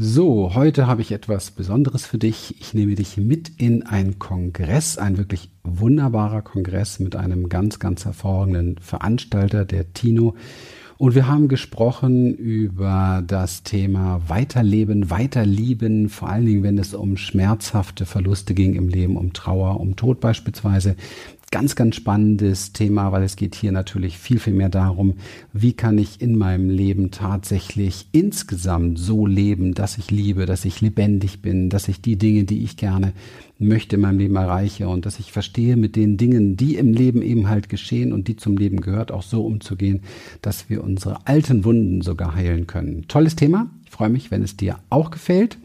So, heute habe ich etwas Besonderes für dich. Ich nehme dich mit in einen Kongress, ein wirklich wunderbarer Kongress mit einem ganz, ganz hervorragenden Veranstalter, der Tino. Und wir haben gesprochen über das Thema Weiterleben, Weiterlieben, vor allen Dingen, wenn es um schmerzhafte Verluste ging im Leben, um Trauer, um Tod beispielsweise ganz, ganz spannendes Thema, weil es geht hier natürlich viel, viel mehr darum, wie kann ich in meinem Leben tatsächlich insgesamt so leben, dass ich liebe, dass ich lebendig bin, dass ich die Dinge, die ich gerne möchte in meinem Leben erreiche und dass ich verstehe mit den Dingen, die im Leben eben halt geschehen und die zum Leben gehört, auch so umzugehen, dass wir unsere alten Wunden sogar heilen können. Tolles Thema. Ich freue mich, wenn es dir auch gefällt.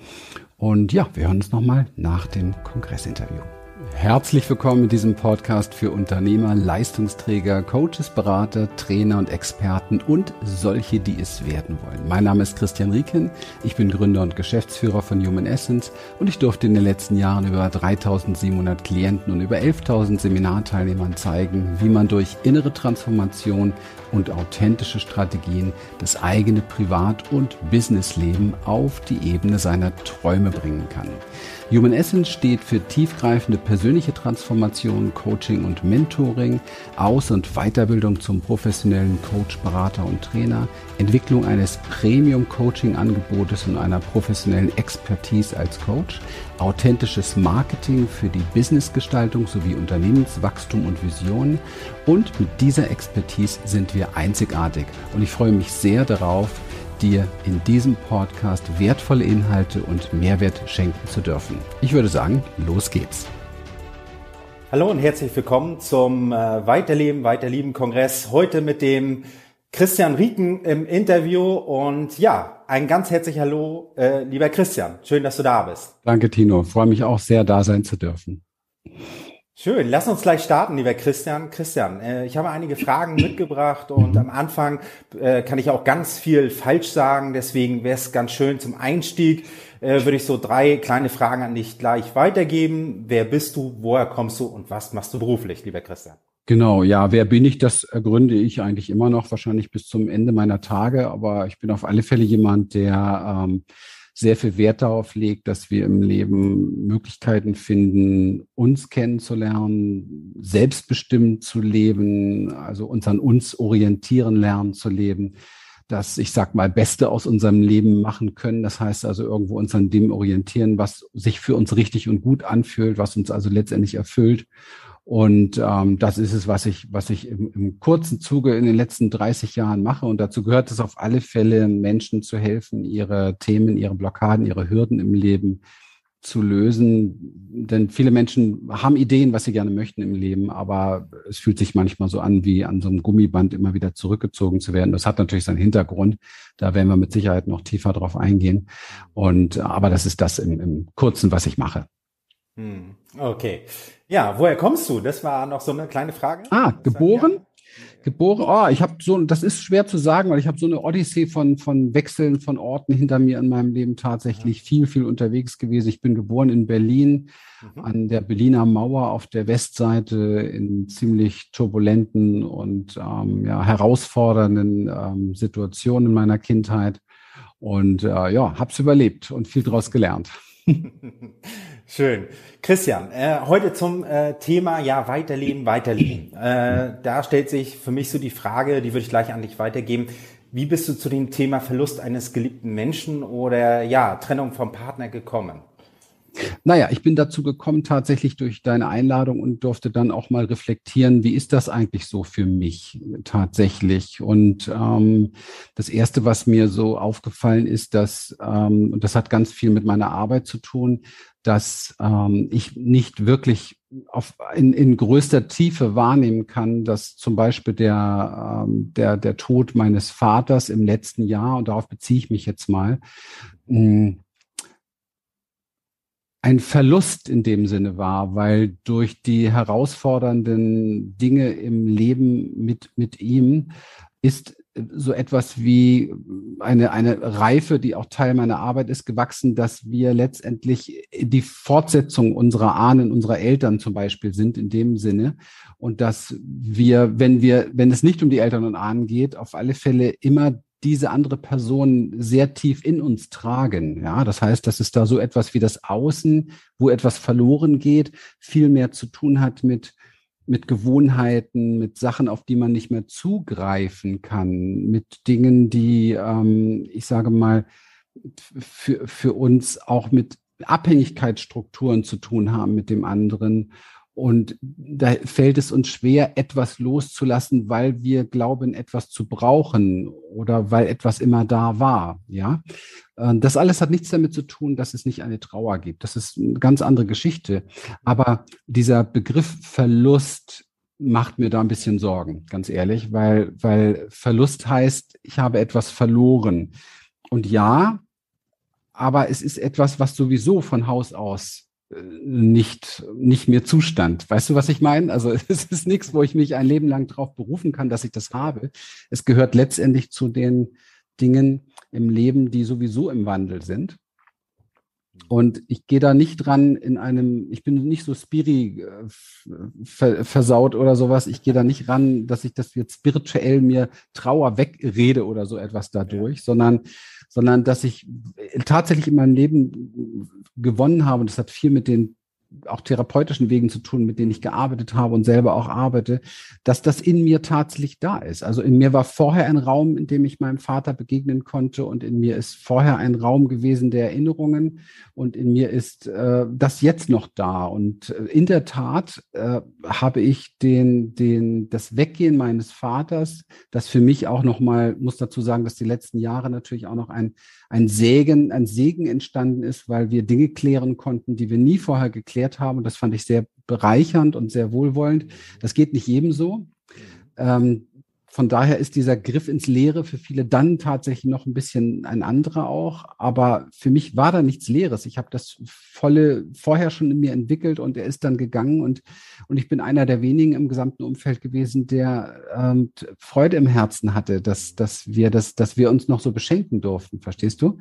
Und ja, wir hören uns nochmal nach dem Kongressinterview. Herzlich willkommen in diesem Podcast für Unternehmer, Leistungsträger, Coaches, Berater, Trainer und Experten und solche, die es werden wollen. Mein Name ist Christian Rieken, ich bin Gründer und Geschäftsführer von Human Essence und ich durfte in den letzten Jahren über 3700 Klienten und über 11.000 Seminarteilnehmern zeigen, wie man durch innere Transformation und authentische Strategien das eigene Privat- und Businessleben auf die Ebene seiner Träume bringen kann. Human Essence steht für tiefgreifende persönliche Transformation, Coaching und Mentoring, Aus- und Weiterbildung zum professionellen Coach, Berater und Trainer, Entwicklung eines Premium-Coaching-Angebotes und einer professionellen Expertise als Coach, authentisches Marketing für die Businessgestaltung sowie Unternehmenswachstum und Visionen. Und mit dieser Expertise sind wir einzigartig. Und ich freue mich sehr darauf, dir in diesem Podcast wertvolle Inhalte und Mehrwert schenken zu dürfen. Ich würde sagen, los geht's. Hallo und herzlich willkommen zum äh, Weiterleben, Weiterlieben Kongress. Heute mit dem Christian Rieken im Interview und ja, ein ganz herzlich Hallo, äh, lieber Christian. Schön, dass du da bist. Danke, Tino. freue mich auch sehr, da sein zu dürfen. Schön, lass uns gleich starten, lieber Christian. Christian, äh, ich habe einige Fragen mitgebracht und am Anfang äh, kann ich auch ganz viel falsch sagen, deswegen wäre es ganz schön zum Einstieg, äh, würde ich so drei kleine Fragen an dich gleich weitergeben. Wer bist du, woher kommst du und was machst du beruflich, lieber Christian? Genau, ja, wer bin ich, das ergründe ich eigentlich immer noch, wahrscheinlich bis zum Ende meiner Tage, aber ich bin auf alle Fälle jemand, der ähm, sehr viel Wert darauf legt, dass wir im Leben Möglichkeiten finden, uns kennenzulernen, selbstbestimmt zu leben, also uns an uns orientieren lernen zu leben, dass ich sag mal Beste aus unserem Leben machen können. Das heißt also irgendwo uns an dem orientieren, was sich für uns richtig und gut anfühlt, was uns also letztendlich erfüllt und ähm, das ist es, was ich, was ich im, im kurzen Zuge in den letzten 30 Jahren mache. Und dazu gehört es auf alle Fälle, Menschen zu helfen, ihre Themen, ihre Blockaden, ihre Hürden im Leben zu lösen. Denn viele Menschen haben Ideen, was sie gerne möchten im Leben, aber es fühlt sich manchmal so an, wie an so einem Gummiband immer wieder zurückgezogen zu werden. Das hat natürlich seinen Hintergrund. Da werden wir mit Sicherheit noch tiefer drauf eingehen. Und aber das ist das im, im Kurzen, was ich mache. Hm, okay. Ja, woher kommst du? Das war noch so eine kleine Frage. Ah, geboren? Geboren, oh, ich habe so, das ist schwer zu sagen, weil ich habe so eine Odyssee von, von Wechseln von Orten hinter mir in meinem Leben tatsächlich ja. viel, viel unterwegs gewesen. Ich bin geboren in Berlin, mhm. an der Berliner Mauer auf der Westseite in ziemlich turbulenten und ähm, ja, herausfordernden ähm, Situationen in meiner Kindheit. Und äh, ja, hab's überlebt und viel daraus gelernt. Schön. Christian, äh, heute zum äh, Thema ja weiterleben, weiterleben. Äh, da stellt sich für mich so die Frage, die würde ich gleich an dich weitergeben. Wie bist du zu dem Thema Verlust eines geliebten Menschen oder ja Trennung vom Partner gekommen? Naja, ich bin dazu gekommen tatsächlich durch deine Einladung und durfte dann auch mal reflektieren, wie ist das eigentlich so für mich tatsächlich? Und ähm, das Erste, was mir so aufgefallen ist, dass, ähm, und das hat ganz viel mit meiner Arbeit zu tun, dass ähm, ich nicht wirklich auf, in, in größter Tiefe wahrnehmen kann, dass zum Beispiel der, ähm, der, der Tod meines Vaters im letzten Jahr, und darauf beziehe ich mich jetzt mal, hm, ein Verlust in dem Sinne war, weil durch die herausfordernden Dinge im Leben mit, mit ihm ist so etwas wie eine, eine Reife, die auch Teil meiner Arbeit ist, gewachsen, dass wir letztendlich die Fortsetzung unserer Ahnen, unserer Eltern zum Beispiel sind in dem Sinne. Und dass wir, wenn wir, wenn es nicht um die Eltern und Ahnen geht, auf alle Fälle immer diese andere Person sehr tief in uns tragen. Ja, das heißt, dass es da so etwas wie das Außen, wo etwas verloren geht, viel mehr zu tun hat mit mit Gewohnheiten, mit Sachen, auf die man nicht mehr zugreifen kann, mit Dingen, die, ähm, ich sage mal, für, für uns auch mit Abhängigkeitsstrukturen zu tun haben mit dem anderen und da fällt es uns schwer, etwas loszulassen, weil wir glauben, etwas zu brauchen oder weil etwas immer da war. Ja, das alles hat nichts damit zu tun, dass es nicht eine Trauer gibt. Das ist eine ganz andere Geschichte. Aber dieser Begriff Verlust macht mir da ein bisschen Sorgen, ganz ehrlich, weil, weil Verlust heißt, ich habe etwas verloren. Und ja, aber es ist etwas, was sowieso von Haus aus nicht, nicht mehr Zustand. Weißt du, was ich meine? Also es ist nichts, wo ich mich ein Leben lang darauf berufen kann, dass ich das habe. Es gehört letztendlich zu den Dingen im Leben, die sowieso im Wandel sind. Und ich gehe da nicht dran in einem, ich bin nicht so spiri äh, versaut oder sowas. Ich gehe da nicht ran, dass ich das jetzt spirituell mir Trauer wegrede oder so etwas dadurch, ja. sondern sondern dass ich tatsächlich in meinem Leben gewonnen habe. Und das hat viel mit den auch therapeutischen Wegen zu tun, mit denen ich gearbeitet habe und selber auch arbeite, dass das in mir tatsächlich da ist. Also in mir war vorher ein Raum, in dem ich meinem Vater begegnen konnte und in mir ist vorher ein Raum gewesen der Erinnerungen und in mir ist äh, das jetzt noch da. Und äh, in der Tat äh, habe ich den, den, das Weggehen meines Vaters, das für mich auch nochmal, muss dazu sagen, dass die letzten Jahre natürlich auch noch ein, ein Segen, ein Segen entstanden ist, weil wir Dinge klären konnten, die wir nie vorher geklärt haben. Und das fand ich sehr bereichernd und sehr wohlwollend. Das geht nicht jedem so. Ähm, von daher ist dieser Griff ins Leere für viele dann tatsächlich noch ein bisschen ein anderer auch. Aber für mich war da nichts Leeres. Ich habe das volle vorher schon in mir entwickelt und er ist dann gegangen und, und ich bin einer der wenigen im gesamten Umfeld gewesen, der ähm, Freude im Herzen hatte, dass, dass wir das, dass wir uns noch so beschenken durften. Verstehst du?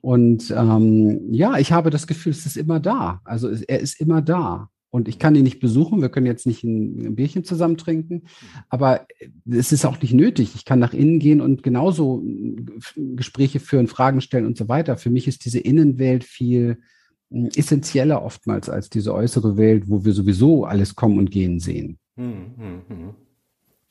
Und ähm, ja, ich habe das Gefühl, es ist immer da. Also er ist immer da. Und ich kann ihn nicht besuchen, wir können jetzt nicht ein, Bierchen zusammen trinken, aber es ist auch nicht nötig. Ich kann nach innen gehen und genauso äh, Gespräche führen, Fragen stellen und so weiter. Für mich ist diese Innenwelt viel äh, essentieller oftmals als diese äußere Welt, wo wir sowieso alles kommen und gehen sehen. Hm, hm, hm.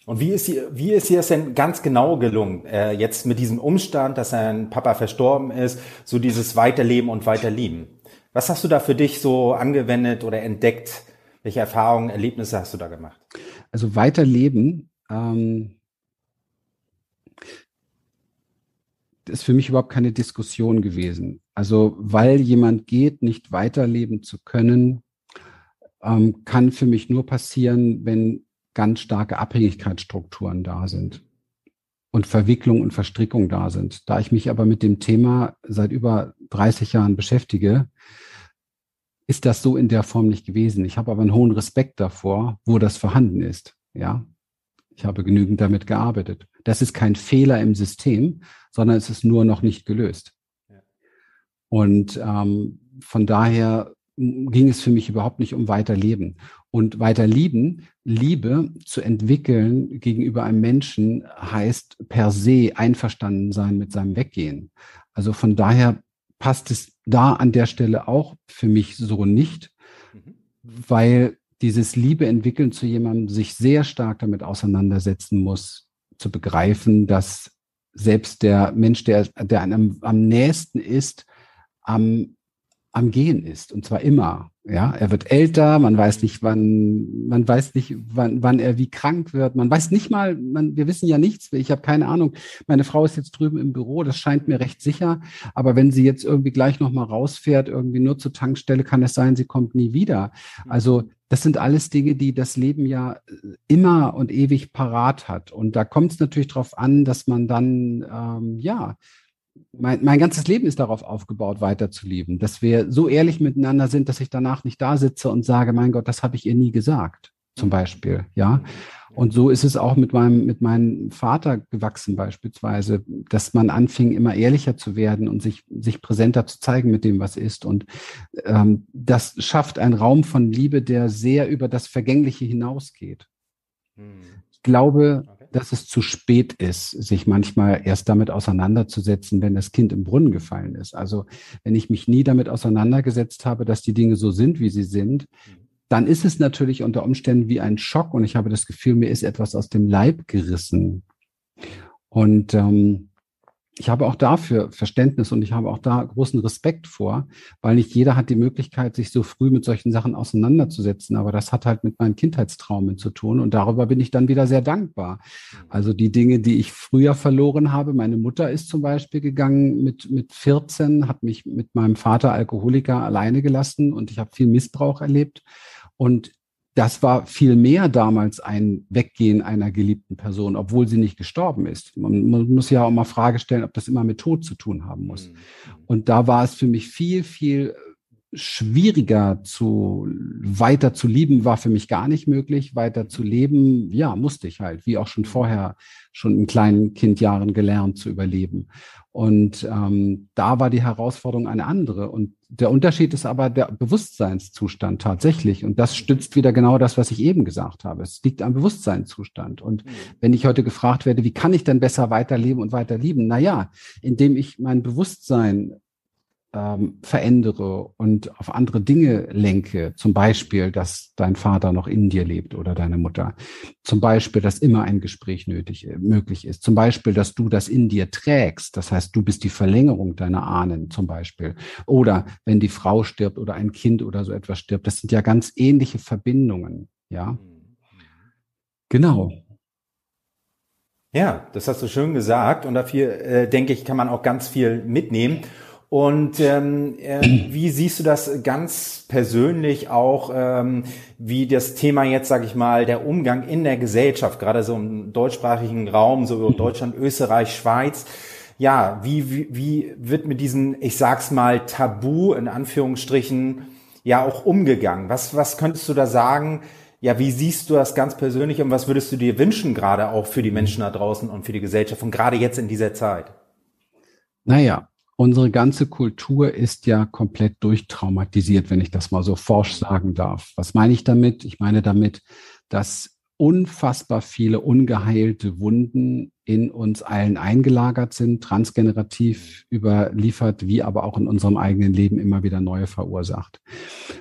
Und wie ist, hier, wie ist hier es denn ganz genau gelungen, äh, jetzt mit diesem Umstand, dass sein Papa verstorben ist, so dieses Weiterleben und Weiterlieben? Was hast du da für dich so angewendet oder entdeckt? Welche Erfahrungen, Erlebnisse hast du da gemacht? Also weiterleben ähm, ist für mich überhaupt keine Diskussion gewesen. Also weil jemand geht, nicht weiterleben zu können, ähm, kann für mich nur passieren, wenn ganz starke Abhängigkeitsstrukturen da sind und Verwicklung und Verstrickung da sind. Da ich mich aber mit dem Thema seit über 30 Jahren beschäftige, ist das so in der Form nicht gewesen. Ich habe aber einen hohen Respekt davor, wo das vorhanden ist. Ja, ich habe genügend damit gearbeitet. Das ist kein Fehler im System, sondern es ist nur noch nicht gelöst. Und ähm, von daher ging es für mich überhaupt nicht um Weiterleben. Und Weiterlieben, Liebe zu entwickeln gegenüber einem Menschen heißt per se einverstanden sein mit seinem Weggehen. Also von daher passt es da an der Stelle auch für mich so nicht, mhm. weil dieses Liebe entwickeln zu jemandem sich sehr stark damit auseinandersetzen muss, zu begreifen, dass selbst der Mensch, der, der einem am nächsten ist, am am Gehen ist und zwar immer. Ja, er wird älter, man weiß nicht, wann, man weiß nicht, wann, wann er wie krank wird. Man weiß nicht mal, man, wir wissen ja nichts. Ich habe keine Ahnung. Meine Frau ist jetzt drüben im Büro, das scheint mir recht sicher. Aber wenn sie jetzt irgendwie gleich nochmal rausfährt, irgendwie nur zur Tankstelle, kann es sein, sie kommt nie wieder. Also das sind alles Dinge, die das Leben ja immer und ewig parat hat. Und da kommt es natürlich darauf an, dass man dann ähm, ja mein, mein ganzes Leben ist darauf aufgebaut, weiterzuleben. Dass wir so ehrlich miteinander sind, dass ich danach nicht da sitze und sage, mein Gott, das habe ich ihr nie gesagt, zum Beispiel. Ja. Und so ist es auch mit meinem, mit meinem Vater gewachsen beispielsweise, dass man anfing, immer ehrlicher zu werden und sich, sich präsenter zu zeigen mit dem, was ist. Und ähm, das schafft einen Raum von Liebe, der sehr über das Vergängliche hinausgeht. Hm. Ich glaube, dass es zu spät ist, sich manchmal erst damit auseinanderzusetzen, wenn das Kind im Brunnen gefallen ist. Also wenn ich mich nie damit auseinandergesetzt habe, dass die Dinge so sind, wie sie sind, dann ist es natürlich unter Umständen wie ein Schock und ich habe das Gefühl, mir ist etwas aus dem Leib gerissen. Und ähm, ich habe auch dafür Verständnis und ich habe auch da großen Respekt vor, weil nicht jeder hat die Möglichkeit, sich so früh mit solchen Sachen auseinanderzusetzen. Aber das hat halt mit meinen Kindheitstraumen zu tun und darüber bin ich dann wieder sehr dankbar. Mhm. Also die Dinge, die ich früher verloren habe. Meine Mutter ist zum Beispiel gegangen mit, mit 14, hat mich mit meinem Vater Alkoholiker alleine gelassen und ich habe viel Missbrauch erlebt. Und das war viel mehr damals ein Weggehen einer geliebten Person, obwohl sie nicht gestorben ist. Man, man, muss ja auch mal Frage stellen, ob das immer mit Tod zu tun haben muss. Mhm. Und da war es für mich viel, viel schwieriger zu weiter zu lieben war für mich gar nicht möglich. Weiter zu leben, ja, musste ich halt, wie auch schon vorher schon in kleinen Kindjahren gelernt zu überleben. Und ähm, da war die Herausforderung eine andere. Und der Unterschied ist aber der Bewusstseinszustand tatsächlich. Und das stützt wieder genau das, was ich eben gesagt habe. Es liegt am Bewusstseinszustand. Und mhm. wenn ich heute gefragt werde, wie kann ich denn besser weiterleben und weiter lieben? Na ja, indem ich mein Bewusstsein ähm, verändere und auf andere Dinge lenke, zum Beispiel, dass dein Vater noch in dir lebt oder deine Mutter, zum Beispiel, dass immer ein Gespräch nötig, äh, möglich ist, zum Beispiel, dass du das in dir trägst, das heißt, du bist die Verlängerung deiner Ahnen zum Beispiel, oder wenn die Frau stirbt oder ein Kind oder so etwas stirbt, das sind ja ganz ähnliche Verbindungen, ja. Genau. Ja, das hast du schön gesagt. Und dafür äh, denke ich, kann man auch ganz viel mitnehmen. Und ähm, äh, wie siehst du das ganz persönlich auch, ähm, wie das Thema jetzt, sage ich mal, der Umgang in der Gesellschaft, gerade so im deutschsprachigen Raum, so Deutschland, Österreich, Schweiz, ja, wie, wie, wie wird mit diesem, ich sag's mal, Tabu in Anführungsstrichen ja auch umgegangen? Was, was könntest du da sagen? Ja, wie siehst du das ganz persönlich und was würdest du dir wünschen, gerade auch für die Menschen da draußen und für die Gesellschaft und gerade jetzt in dieser Zeit? Naja, unsere ganze Kultur ist ja komplett durchtraumatisiert, wenn ich das mal so forsch sagen darf. Was meine ich damit? Ich meine damit, dass unfassbar viele ungeheilte Wunden in uns allen eingelagert sind, transgenerativ überliefert, wie aber auch in unserem eigenen Leben immer wieder neue verursacht.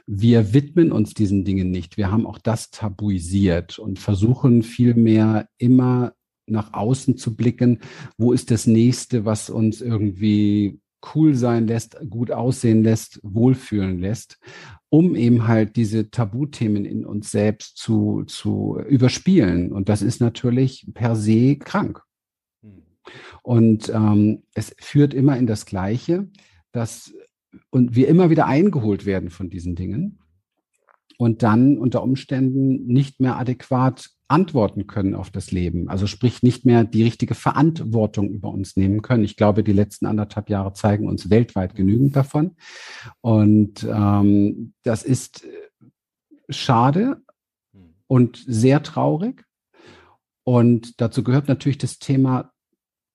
Wir widmen uns diesen Dingen nicht. Wir haben auch das tabuisiert und versuchen vielmehr immer nach außen zu blicken. Wo ist das nächste, was uns irgendwie cool sein lässt, gut aussehen lässt, wohlfühlen lässt, um eben halt diese Tabuthemen in uns selbst zu, zu überspielen. Und das ist natürlich per se krank. Hm. Und ähm, es führt immer in das Gleiche, dass und wir immer wieder eingeholt werden von diesen Dingen und dann unter Umständen nicht mehr adäquat antworten können auf das Leben. Also sprich nicht mehr die richtige Verantwortung über uns nehmen können. Ich glaube, die letzten anderthalb Jahre zeigen uns weltweit genügend davon. Und ähm, das ist schade und sehr traurig. Und dazu gehört natürlich das Thema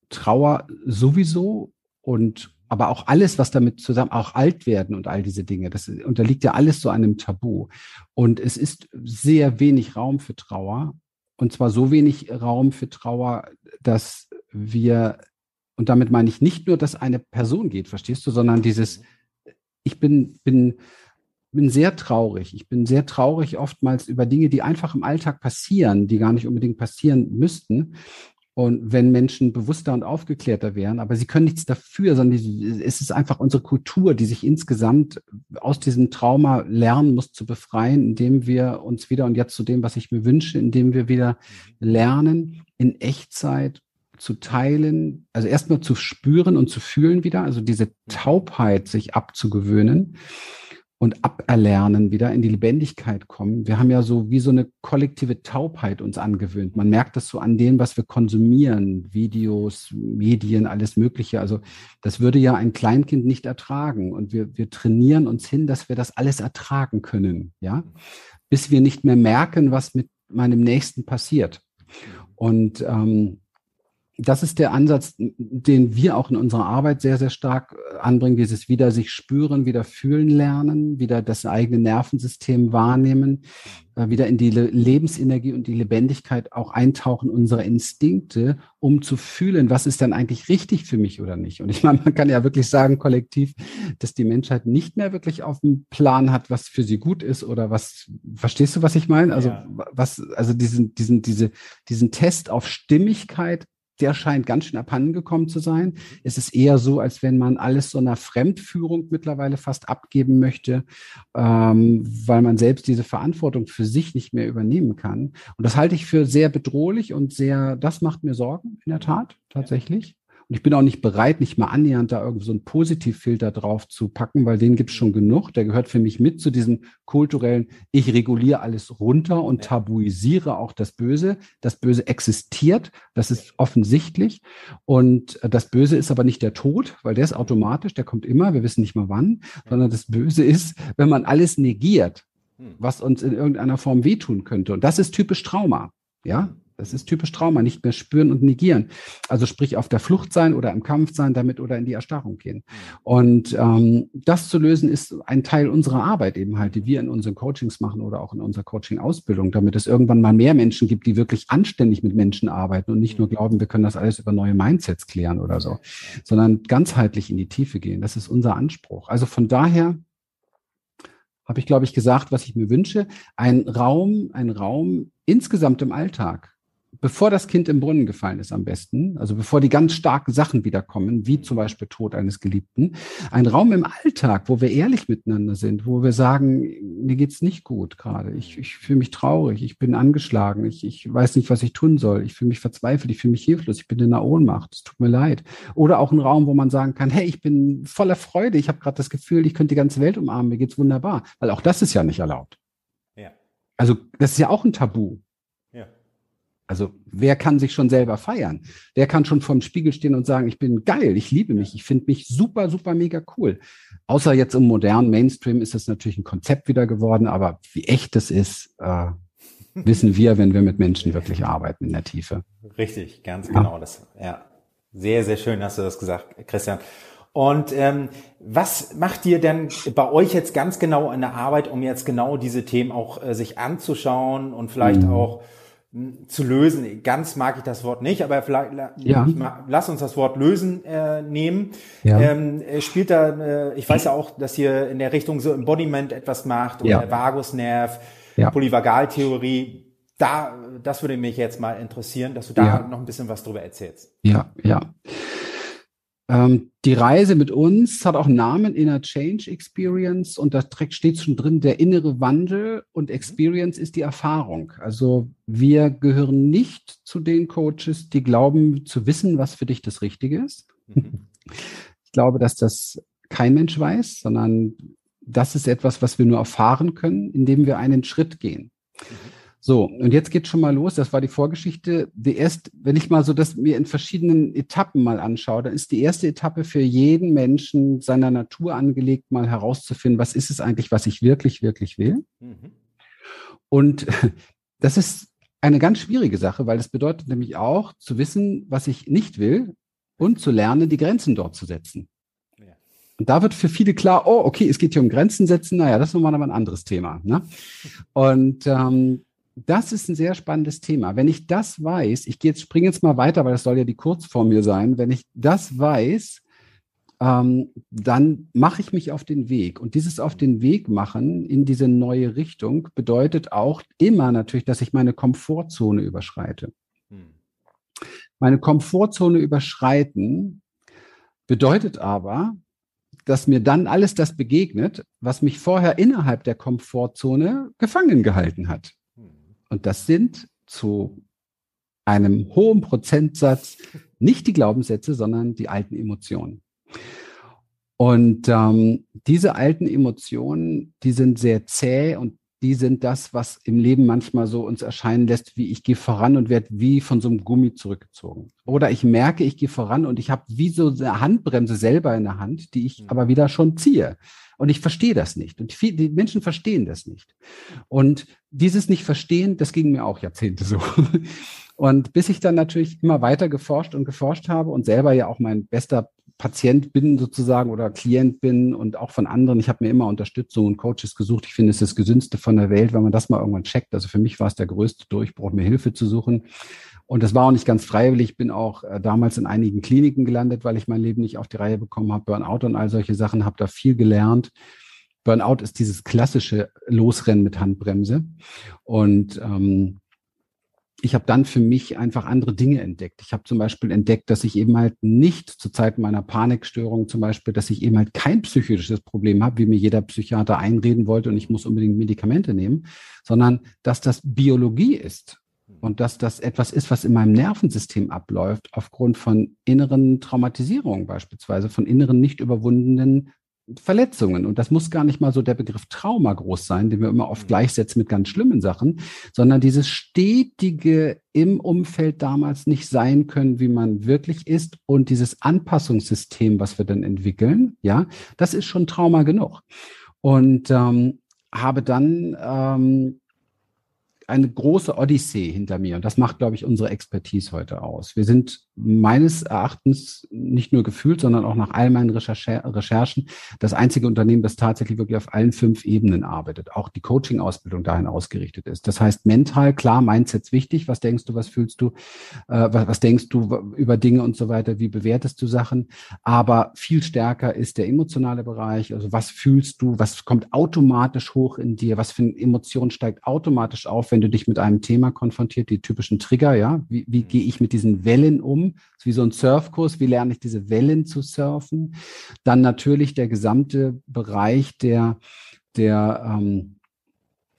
Trauer sowieso und aber auch alles, was damit zusammen, auch alt werden und all diese Dinge, das unterliegt ja alles so einem Tabu. Und es ist sehr wenig Raum für Trauer. Und zwar so wenig Raum für Trauer, dass wir, und damit meine ich nicht nur, dass eine Person geht, verstehst du, sondern dieses, ich bin, bin, bin sehr traurig. Ich bin sehr traurig oftmals über Dinge, die einfach im Alltag passieren, die gar nicht unbedingt passieren müssten. Und wenn Menschen bewusster und aufgeklärter wären, aber sie können nichts dafür, sondern es ist einfach unsere Kultur, die sich insgesamt aus diesem Trauma lernen muss zu befreien, indem wir uns wieder, und jetzt zu dem, was ich mir wünsche, indem wir wieder lernen, in Echtzeit zu teilen, also erstmal zu spüren und zu fühlen wieder, also diese Taubheit sich abzugewöhnen und aberlernen, wieder in die Lebendigkeit kommen. Wir haben ja so wie so eine kollektive Taubheit uns angewöhnt. Man merkt das so an dem, was wir konsumieren, Videos, Medien, alles Mögliche. Also das würde ja ein Kleinkind nicht ertragen. Und wir, wir trainieren uns hin, dass wir das alles ertragen können, ja, bis wir nicht mehr merken, was mit meinem Nächsten passiert. Und ähm, das ist der Ansatz, den wir auch in unserer Arbeit sehr, sehr stark äh, anbringen, dieses wieder sich spüren, wieder fühlen lernen, wieder das eigene Nervensystem wahrnehmen, äh, wieder in die Lebensenergie und die Lebendigkeit auch eintauchen unserer Instinkte, um zu fühlen, was ist denn eigentlich richtig für mich oder nicht. Und ich meine, man kann ja wirklich sagen, kollektiv, dass die Menschheit nicht mehr wirklich auf dem Plan hat, was für sie gut ist oder was, verstehst du, was ich meine? Also, ja. was, also diesen, diesen, diese, diesen Test auf Stimmigkeit der scheint ganz schön abhandengekommen zu sein. Es ist eher so, als wenn man alles so einer Fremdführung mittlerweile fast abgeben möchte, ähm, weil man selbst diese Verantwortung für sich nicht mehr übernehmen kann. Und das halte ich für sehr bedrohlich und sehr, das macht mir Sorgen, in der Tat, tatsächlich. Und ich bin auch nicht bereit, nicht mal annähernd da irgendwie so einen Positivfilter drauf zu packen, weil den gibt es schon genug. Der gehört für mich mit zu diesem kulturellen, ich reguliere alles runter und tabuisiere auch das Böse. Das Böse existiert, das ist offensichtlich. Und das Böse ist aber nicht der Tod, weil der ist automatisch, der kommt immer, wir wissen nicht mal wann, sondern das Böse ist, wenn man alles negiert, hm. was uns in irgendeiner Form wehtun könnte. Und das ist typisch Trauma. Ja, das ist typisch Trauma, nicht mehr spüren und negieren. Also sprich auf der Flucht sein oder im Kampf sein damit oder in die Erstarrung gehen. Und ähm, das zu lösen ist ein Teil unserer Arbeit eben halt, die wir in unseren Coachings machen oder auch in unserer Coaching-Ausbildung, damit es irgendwann mal mehr Menschen gibt, die wirklich anständig mit Menschen arbeiten und nicht nur glauben, wir können das alles über neue Mindsets klären oder so, sondern ganzheitlich in die Tiefe gehen. Das ist unser Anspruch. Also von daher habe ich, glaube ich, gesagt, was ich mir wünsche. Ein Raum, ein Raum insgesamt im Alltag, bevor das Kind im Brunnen gefallen ist am besten, also bevor die ganz starken Sachen wiederkommen, wie zum Beispiel Tod eines Geliebten, ein Raum im Alltag, wo wir ehrlich miteinander sind, wo wir sagen, mir geht's nicht gut gerade, ich, ich fühle mich traurig, ich bin angeschlagen, ich, ich weiß nicht, was ich tun soll, ich fühle mich verzweifelt, ich fühle mich hilflos, ich bin in einer Ohnmacht, es tut mir leid. Oder auch ein Raum, wo man sagen kann, hey, ich bin voller Freude, ich habe gerade das Gefühl, ich könnte die ganze Welt umarmen, mir geht's wunderbar, weil auch das ist ja nicht erlaubt. Ja. Also das ist ja auch ein Tabu. Also wer kann sich schon selber feiern? Der kann schon vorm Spiegel stehen und sagen, ich bin geil, ich liebe mich, ich finde mich super, super, mega cool. Außer jetzt im modernen Mainstream ist das natürlich ein Konzept wieder geworden, aber wie echt es ist, äh, wissen wir, wenn wir mit Menschen wirklich arbeiten in der Tiefe. Richtig, ganz ja. genau. Das, ja, sehr, sehr schön hast du das gesagt, Christian. Und ähm, was macht ihr denn bei euch jetzt ganz genau in der Arbeit, um jetzt genau diese Themen auch äh, sich anzuschauen und vielleicht mhm. auch zu lösen. Ganz mag ich das Wort nicht, aber vielleicht ja. lass uns das Wort lösen äh, nehmen. Ja. Ähm, äh, spielt da, äh, ich weiß ja auch, dass ihr in der Richtung so Embodiment etwas macht oder ja. Vagusnerv, ja. Polyvagaltheorie. Da, das würde mich jetzt mal interessieren, dass du da noch ein bisschen was drüber erzählst. Ja, ja. Ähm, die Reise mit uns hat auch einen Namen, Inner Change Experience, und da steht schon drin, der innere Wandel und mhm. Experience ist die Erfahrung. Also wir gehören nicht zu den Coaches, die glauben zu wissen, was für dich das Richtige ist. Mhm. Ich glaube, dass das kein Mensch weiß, sondern das ist etwas, was wir nur erfahren können, indem wir einen Schritt gehen. Mhm. So, und jetzt geht schon mal los. Das war die Vorgeschichte. Die erste, wenn ich mal so das mir in verschiedenen Etappen mal anschaue, dann ist die erste Etappe für jeden Menschen seiner Natur angelegt, mal herauszufinden, was ist es eigentlich, was ich wirklich, wirklich will. Mhm. Und das ist eine ganz schwierige Sache, weil das bedeutet nämlich auch zu wissen, was ich nicht will und zu lernen, die Grenzen dort zu setzen. Und da wird für viele klar, oh, okay, es geht hier um Grenzen setzen. Naja, das ist nochmal ein anderes Thema. Ne? Und ähm, das ist ein sehr spannendes Thema. Wenn ich das weiß, ich gehe jetzt, springe jetzt mal weiter, weil das soll ja die Kurzform hier sein. Wenn ich das weiß, ähm, dann mache ich mich auf den Weg. Und dieses auf den Weg machen in diese neue Richtung bedeutet auch immer natürlich, dass ich meine Komfortzone überschreite. Hm. Meine Komfortzone überschreiten bedeutet aber, dass mir dann alles das begegnet, was mich vorher innerhalb der Komfortzone gefangen gehalten hat. Und das sind zu einem hohen Prozentsatz nicht die Glaubenssätze, sondern die alten Emotionen. Und ähm, diese alten Emotionen, die sind sehr zäh und die sind das, was im Leben manchmal so uns erscheinen lässt, wie ich gehe voran und werde wie von so einem Gummi zurückgezogen. Oder ich merke, ich gehe voran und ich habe wie so eine Handbremse selber in der Hand, die ich mhm. aber wieder schon ziehe. Und ich verstehe das nicht. Und die, die Menschen verstehen das nicht. Und dieses Nicht-Verstehen, das ging mir auch Jahrzehnte so. Und bis ich dann natürlich immer weiter geforscht und geforscht habe und selber ja auch mein bester Patient bin sozusagen oder Klient bin und auch von anderen. Ich habe mir immer Unterstützung und Coaches gesucht. Ich finde, es ist das Gesündeste von der Welt, wenn man das mal irgendwann checkt. Also für mich war es der größte Durchbruch, mir Hilfe zu suchen. Und das war auch nicht ganz freiwillig. Ich bin auch äh, damals in einigen Kliniken gelandet, weil ich mein Leben nicht auf die Reihe bekommen habe. Burnout und all solche Sachen, habe da viel gelernt. Burnout ist dieses klassische Losrennen mit Handbremse. Und ähm, ich habe dann für mich einfach andere Dinge entdeckt. Ich habe zum Beispiel entdeckt, dass ich eben halt nicht zu Zeiten meiner Panikstörung zum Beispiel, dass ich eben halt kein psychisches Problem habe, wie mir jeder Psychiater einreden wollte und ich muss unbedingt Medikamente nehmen, sondern dass das Biologie ist und dass das etwas ist, was in meinem Nervensystem abläuft, aufgrund von inneren Traumatisierungen beispielsweise, von inneren nicht überwundenen Verletzungen. Und das muss gar nicht mal so der Begriff Trauma groß sein, den wir immer oft mhm. gleichsetzen mit ganz schlimmen Sachen, sondern dieses stetige im Umfeld damals nicht sein können, wie man wirklich ist und dieses Anpassungssystem, was wir dann entwickeln, ja, das ist schon Trauma genug. Und ähm, habe dann ähm, eine große Odyssee hinter mir. Und das macht, glaube ich, unsere Expertise heute aus. Wir sind meines Erachtens nicht nur gefühlt, sondern auch nach all meinen Recherche Recherchen das einzige Unternehmen, das tatsächlich wirklich auf allen fünf Ebenen arbeitet, auch die Coaching-Ausbildung dahin ausgerichtet ist. Das heißt, mental, klar, Mindset wichtig. Was denkst du, was fühlst du, äh, was, was denkst du über Dinge und so weiter? Wie bewertest du Sachen? Aber viel stärker ist der emotionale Bereich. Also was fühlst du? Was kommt automatisch hoch in dir? Was für eine Emotion steigt automatisch auf, wenn du dich mit einem Thema konfrontiert? Die typischen Trigger, ja? Wie, wie gehe ich mit diesen Wellen um? Wie so ein Surfkurs, wie lerne ich diese Wellen zu surfen. Dann natürlich der gesamte Bereich der, der ähm,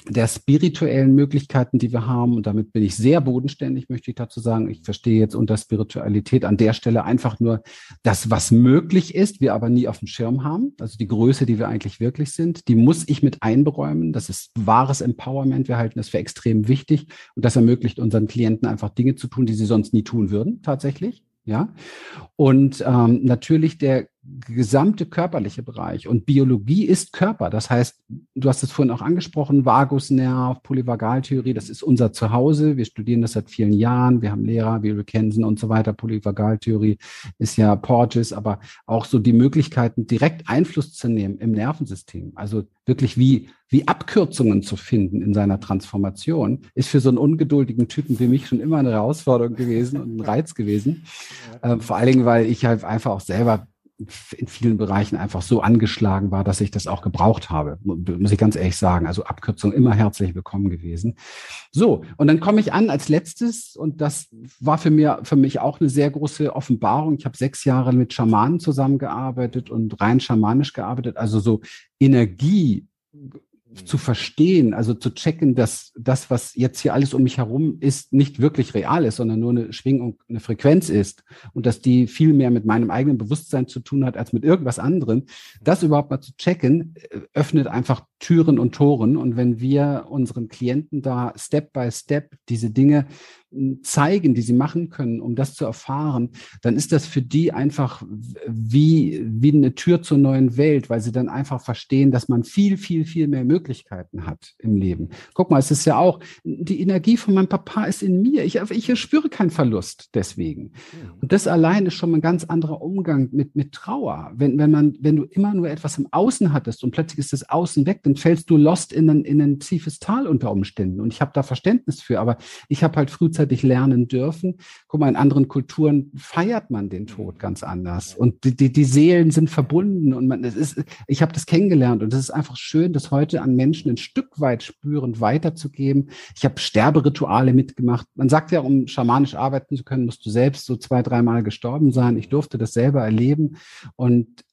der spirituellen Möglichkeiten, die wir haben. Und damit bin ich sehr bodenständig, möchte ich dazu sagen. Ich verstehe jetzt unter Spiritualität an der Stelle einfach nur das, was möglich ist, wir aber nie auf dem Schirm haben. Also die Größe, die wir eigentlich wirklich sind, die muss ich mit einberäumen. Das ist wahres Empowerment. Wir halten das für extrem wichtig. Und das ermöglicht unseren Klienten einfach Dinge zu tun, die sie sonst nie tun würden, tatsächlich. Ja. Und ähm, natürlich der gesamte körperliche Bereich. Und Biologie ist Körper. Das heißt, du hast es vorhin auch angesprochen, Vagusnerv, Polyvagaltheorie, das ist unser Zuhause. Wir studieren das seit vielen Jahren. Wir haben Lehrer wie Rick Hansen und so weiter. Polyvagaltheorie ist ja Porges, aber auch so die Möglichkeiten, direkt Einfluss zu nehmen im Nervensystem. Also wirklich wie, wie Abkürzungen zu finden in seiner Transformation, ist für so einen ungeduldigen Typen wie mich schon immer eine Herausforderung gewesen und ein Reiz gewesen. Äh, vor allen Dingen, weil ich halt einfach auch selber in vielen Bereichen einfach so angeschlagen war, dass ich das auch gebraucht habe, muss ich ganz ehrlich sagen. Also Abkürzung immer herzlich willkommen gewesen. So, und dann komme ich an als letztes und das war für, mir, für mich auch eine sehr große Offenbarung. Ich habe sechs Jahre mit Schamanen zusammengearbeitet und rein schamanisch gearbeitet, also so Energie zu verstehen, also zu checken, dass das, was jetzt hier alles um mich herum ist, nicht wirklich real ist, sondern nur eine Schwingung, eine Frequenz ist und dass die viel mehr mit meinem eigenen Bewusstsein zu tun hat als mit irgendwas anderem. Das überhaupt mal zu checken, äh, öffnet einfach Türen und Toren. Und wenn wir unseren Klienten da Step by Step diese Dinge zeigen, die sie machen können, um das zu erfahren, dann ist das für die einfach wie, wie eine Tür zur neuen Welt, weil sie dann einfach verstehen, dass man viel, viel, viel mehr Möglichkeiten hat im Leben. Guck mal, es ist ja auch, die Energie von meinem Papa ist in mir. Ich, ich spüre keinen Verlust deswegen. Und das allein ist schon ein ganz anderer Umgang mit, mit Trauer. Wenn, wenn man, wenn du immer nur etwas im Außen hattest und plötzlich ist das Außen weg, dann fällst du lost in ein, in ein tiefes Tal unter Umständen. Und ich habe da Verständnis für, aber ich habe halt frühzeitig gleichzeitig lernen dürfen. Guck mal, in anderen Kulturen feiert man den Tod ganz anders und die, die, die Seelen sind verbunden und man, es ist, ich habe das kennengelernt und es ist einfach schön, das heute an Menschen ein Stück weit spürend weiterzugeben. Ich habe Sterberituale mitgemacht. Man sagt ja, um schamanisch arbeiten zu können, musst du selbst so zwei, dreimal gestorben sein. Ich durfte das selber erleben und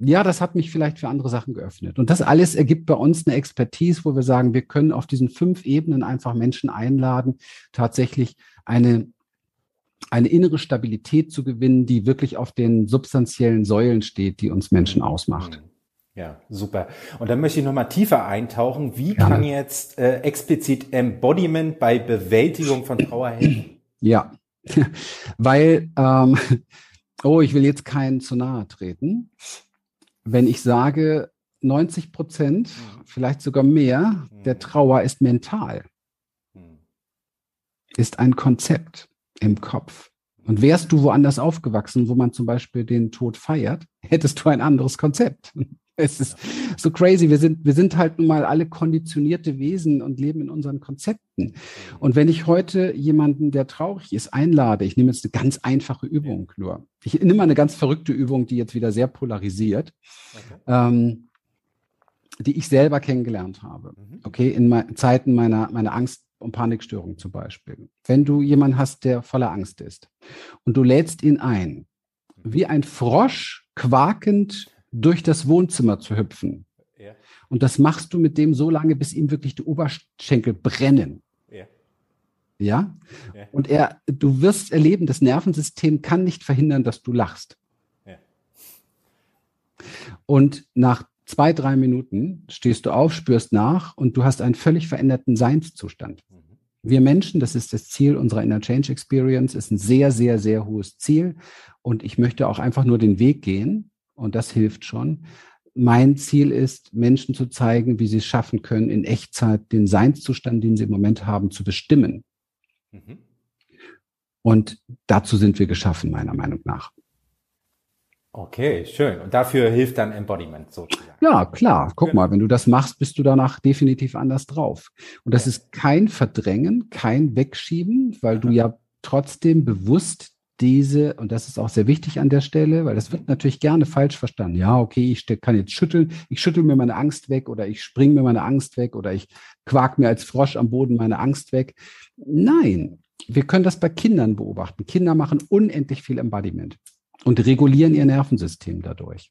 ja, das hat mich vielleicht für andere Sachen geöffnet. Und das alles ergibt bei uns eine Expertise, wo wir sagen, wir können auf diesen fünf Ebenen einfach Menschen einladen, tatsächlich eine eine innere Stabilität zu gewinnen, die wirklich auf den substanziellen Säulen steht, die uns Menschen ausmacht. Ja, super. Und dann möchte ich nochmal tiefer eintauchen. Wie ja. kann jetzt äh, explizit Embodiment bei Bewältigung von Trauer helfen? Ja, weil, ähm, oh, ich will jetzt keinen zu nahe treten wenn ich sage, 90 Prozent, mhm. vielleicht sogar mehr, der mhm. Trauer ist mental. Mhm. ist ein Konzept im Kopf. Und wärst du woanders aufgewachsen, wo man zum Beispiel den Tod feiert, hättest du ein anderes Konzept. Es ist so crazy. Wir sind, wir sind halt nun mal alle konditionierte Wesen und leben in unseren Konzepten. Und wenn ich heute jemanden, der traurig ist, einlade, ich nehme jetzt eine ganz einfache Übung nur. Ich nehme mal eine ganz verrückte Übung, die jetzt wieder sehr polarisiert, okay. ähm, die ich selber kennengelernt habe. Mhm. Okay, in me Zeiten meiner, meiner Angst und Panikstörung zum Beispiel. Wenn du jemanden hast, der voller Angst ist und du lädst ihn ein, wie ein Frosch quakend durch das Wohnzimmer zu hüpfen. Ja. Und das machst du mit dem so lange, bis ihm wirklich die Oberschenkel brennen. Ja. Und er, du wirst erleben, das Nervensystem kann nicht verhindern, dass du lachst. Ja. Und nach zwei, drei Minuten stehst du auf, spürst nach und du hast einen völlig veränderten Seinszustand. Mhm. Wir Menschen, das ist das Ziel unserer Inner Change Experience, ist ein sehr, sehr, sehr hohes Ziel. Und ich möchte auch einfach nur den Weg gehen, und das hilft schon. Mein Ziel ist, Menschen zu zeigen, wie sie es schaffen können, in Echtzeit den Seinszustand, den sie im Moment haben, zu bestimmen. Mhm. Und dazu sind wir geschaffen, meiner Meinung nach. Okay, schön. Und dafür hilft dann Embodiment sozusagen. Ja, klar. Guck genau. mal, wenn du das machst, bist du danach definitiv anders drauf. Und das ist kein Verdrängen, kein Wegschieben, weil du ja trotzdem bewusst diese, und das ist auch sehr wichtig an der Stelle, weil das wird natürlich gerne falsch verstanden. Ja, okay, ich kann jetzt schütteln, ich schüttel mir meine Angst weg oder ich spring mir meine Angst weg oder ich quak mir als Frosch am Boden meine Angst weg. Nein, wir können das bei Kindern beobachten. Kinder machen unendlich viel Embodiment und regulieren ihr Nervensystem dadurch.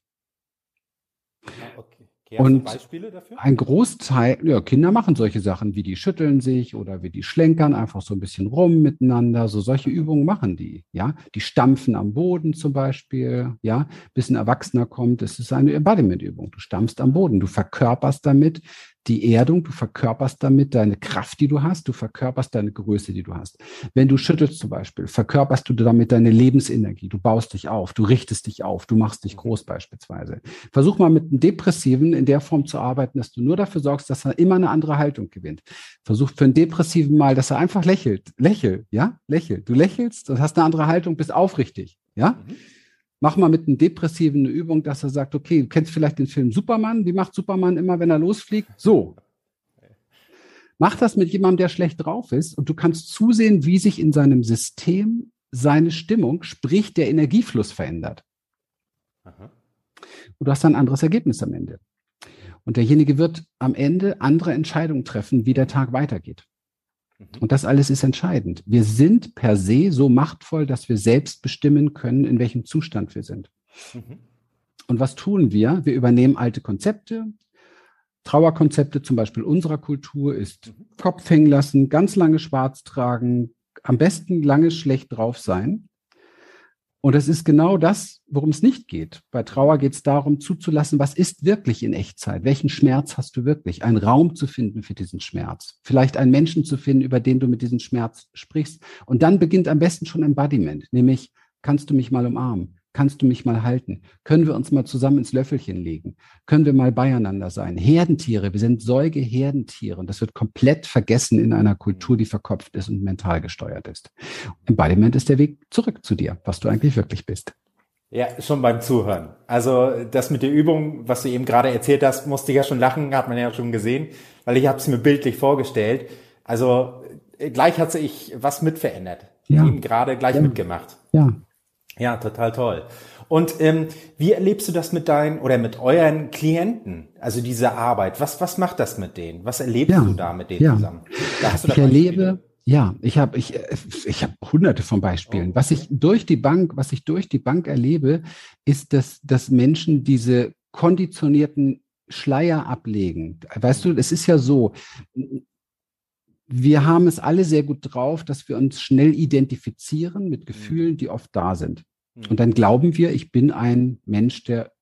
Okay. Und Beispiele dafür? Ein Großteil, ja, Kinder machen solche Sachen, wie die schütteln sich oder wie die schlenkern einfach so ein bisschen rum miteinander. So solche Übungen machen die, ja. Die stampfen am Boden zum Beispiel, ja, bis ein Erwachsener kommt. Es ist eine Embodiment-Übung. Du stampfst am Boden, du verkörperst damit die Erdung, du verkörperst damit deine Kraft, die du hast, du verkörperst deine Größe, die du hast. Wenn du schüttelst zum Beispiel, verkörperst du damit deine Lebensenergie, du baust dich auf, du richtest dich auf, du machst dich groß beispielsweise. Versuch mal mit einem Depressiven in der Form zu arbeiten, dass du nur dafür sorgst, dass er immer eine andere Haltung gewinnt. Versuch für einen Depressiven mal, dass er einfach lächelt, lächel, ja, lächel. Du lächelst und hast eine andere Haltung, bist aufrichtig, ja. Mhm. Mach mal mit einem Depressiven eine Übung, dass er sagt, okay, du kennst vielleicht den Film Superman. Wie macht Superman immer, wenn er losfliegt? So. Mach das mit jemandem, der schlecht drauf ist und du kannst zusehen, wie sich in seinem System seine Stimmung, sprich der Energiefluss verändert. Aha. Und du hast ein anderes Ergebnis am Ende. Und derjenige wird am Ende andere Entscheidungen treffen, wie der Tag weitergeht. Mhm. Und das alles ist entscheidend. Wir sind per se so machtvoll, dass wir selbst bestimmen können, in welchem Zustand wir sind. Mhm. Und was tun wir? Wir übernehmen alte Konzepte. Trauerkonzepte zum Beispiel unserer Kultur ist mhm. Kopf hängen lassen, ganz lange schwarz tragen, am besten lange schlecht drauf sein. Und es ist genau das, worum es nicht geht. Bei Trauer geht es darum, zuzulassen, was ist wirklich in Echtzeit? Welchen Schmerz hast du wirklich? Einen Raum zu finden für diesen Schmerz. Vielleicht einen Menschen zu finden, über den du mit diesem Schmerz sprichst. Und dann beginnt am besten schon Embodiment, nämlich kannst du mich mal umarmen? Kannst du mich mal halten? Können wir uns mal zusammen ins Löffelchen legen? Können wir mal beieinander sein? Herdentiere, wir sind Säugeherdentiere und das wird komplett vergessen in einer Kultur, die verkopft ist und mental gesteuert ist. Embodiment ist der Weg zurück zu dir, was du eigentlich wirklich bist. Ja, schon beim Zuhören. Also das mit der Übung, was du eben gerade erzählt hast, musste ich ja schon lachen, hat man ja schon gesehen, weil ich habe es mir bildlich vorgestellt. Also gleich hat sich was mitverändert. Ja. Eben gerade gleich ja. mitgemacht. Ja. Ja, total toll. Und ähm, wie erlebst du das mit deinen oder mit euren Klienten? Also diese Arbeit. Was was macht das mit denen? Was erlebst ja, du da mit denen ja. zusammen? ich erlebe, ja, ich habe ich ich habe Hunderte von Beispielen. Was ich durch die Bank, was ich durch die Bank erlebe, ist, dass dass Menschen diese konditionierten Schleier ablegen. Weißt du, es ist ja so, wir haben es alle sehr gut drauf, dass wir uns schnell identifizieren mit Gefühlen, die oft da sind. Und dann glauben wir, ich bin ein Mensch, der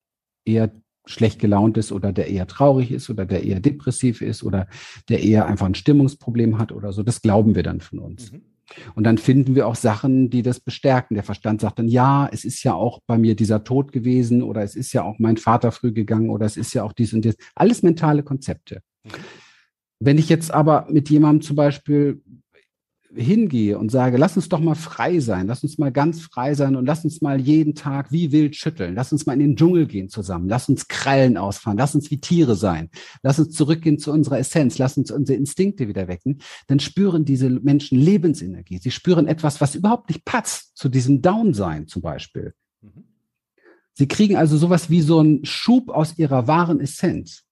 eher schlecht gelaunt ist oder der eher traurig ist oder der eher depressiv ist oder der eher einfach ein Stimmungsproblem hat oder so. Das glauben wir dann von uns. Mhm. Und dann finden wir auch Sachen, die das bestärken. Der Verstand sagt dann, ja, es ist ja auch bei mir dieser Tod gewesen oder es ist ja auch mein Vater früh gegangen oder es ist ja auch dies und das. Alles mentale Konzepte. Mhm. Wenn ich jetzt aber mit jemandem zum Beispiel hingehe und sage, lass uns doch mal frei sein, lass uns mal ganz frei sein und lass uns mal jeden Tag wie wild schütteln, lass uns mal in den Dschungel gehen zusammen, lass uns Krallen ausfahren, lass uns wie Tiere sein, lass uns zurückgehen zu unserer Essenz, lass uns unsere Instinkte wieder wecken, dann spüren diese Menschen Lebensenergie. Sie spüren etwas, was überhaupt nicht passt zu diesem Down-Sein zum Beispiel. Mhm. Sie kriegen also sowas wie so einen Schub aus ihrer wahren Essenz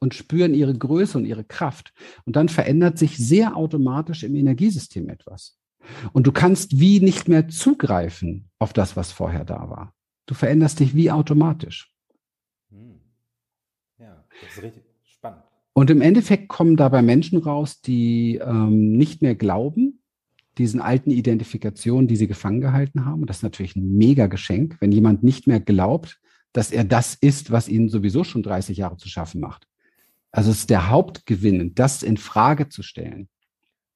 und spüren ihre Größe und ihre Kraft. Und dann verändert sich sehr automatisch im Energiesystem etwas. Und du kannst wie nicht mehr zugreifen auf das, was vorher da war. Du veränderst dich wie automatisch. Hm. Ja, das ist richtig spannend. Und im Endeffekt kommen dabei Menschen raus, die ähm, nicht mehr glauben, diesen alten Identifikationen, die sie gefangen gehalten haben. Und das ist natürlich ein mega Geschenk, wenn jemand nicht mehr glaubt, dass er das ist, was ihn sowieso schon 30 Jahre zu schaffen macht. Also es ist der Hauptgewinn, das in Frage zu stellen.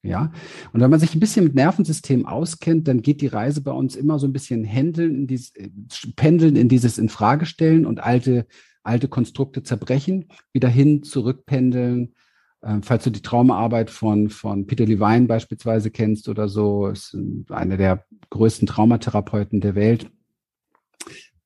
Ja. Und wenn man sich ein bisschen mit Nervensystem auskennt, dann geht die Reise bei uns immer so ein bisschen händeln in dieses, äh, pendeln in dieses Infragestellen und alte, alte Konstrukte zerbrechen, wieder hin, zurückpendeln. Ähm, falls du die Traumaarbeit von, von Peter Levine beispielsweise kennst oder so, ist einer der größten Traumatherapeuten der Welt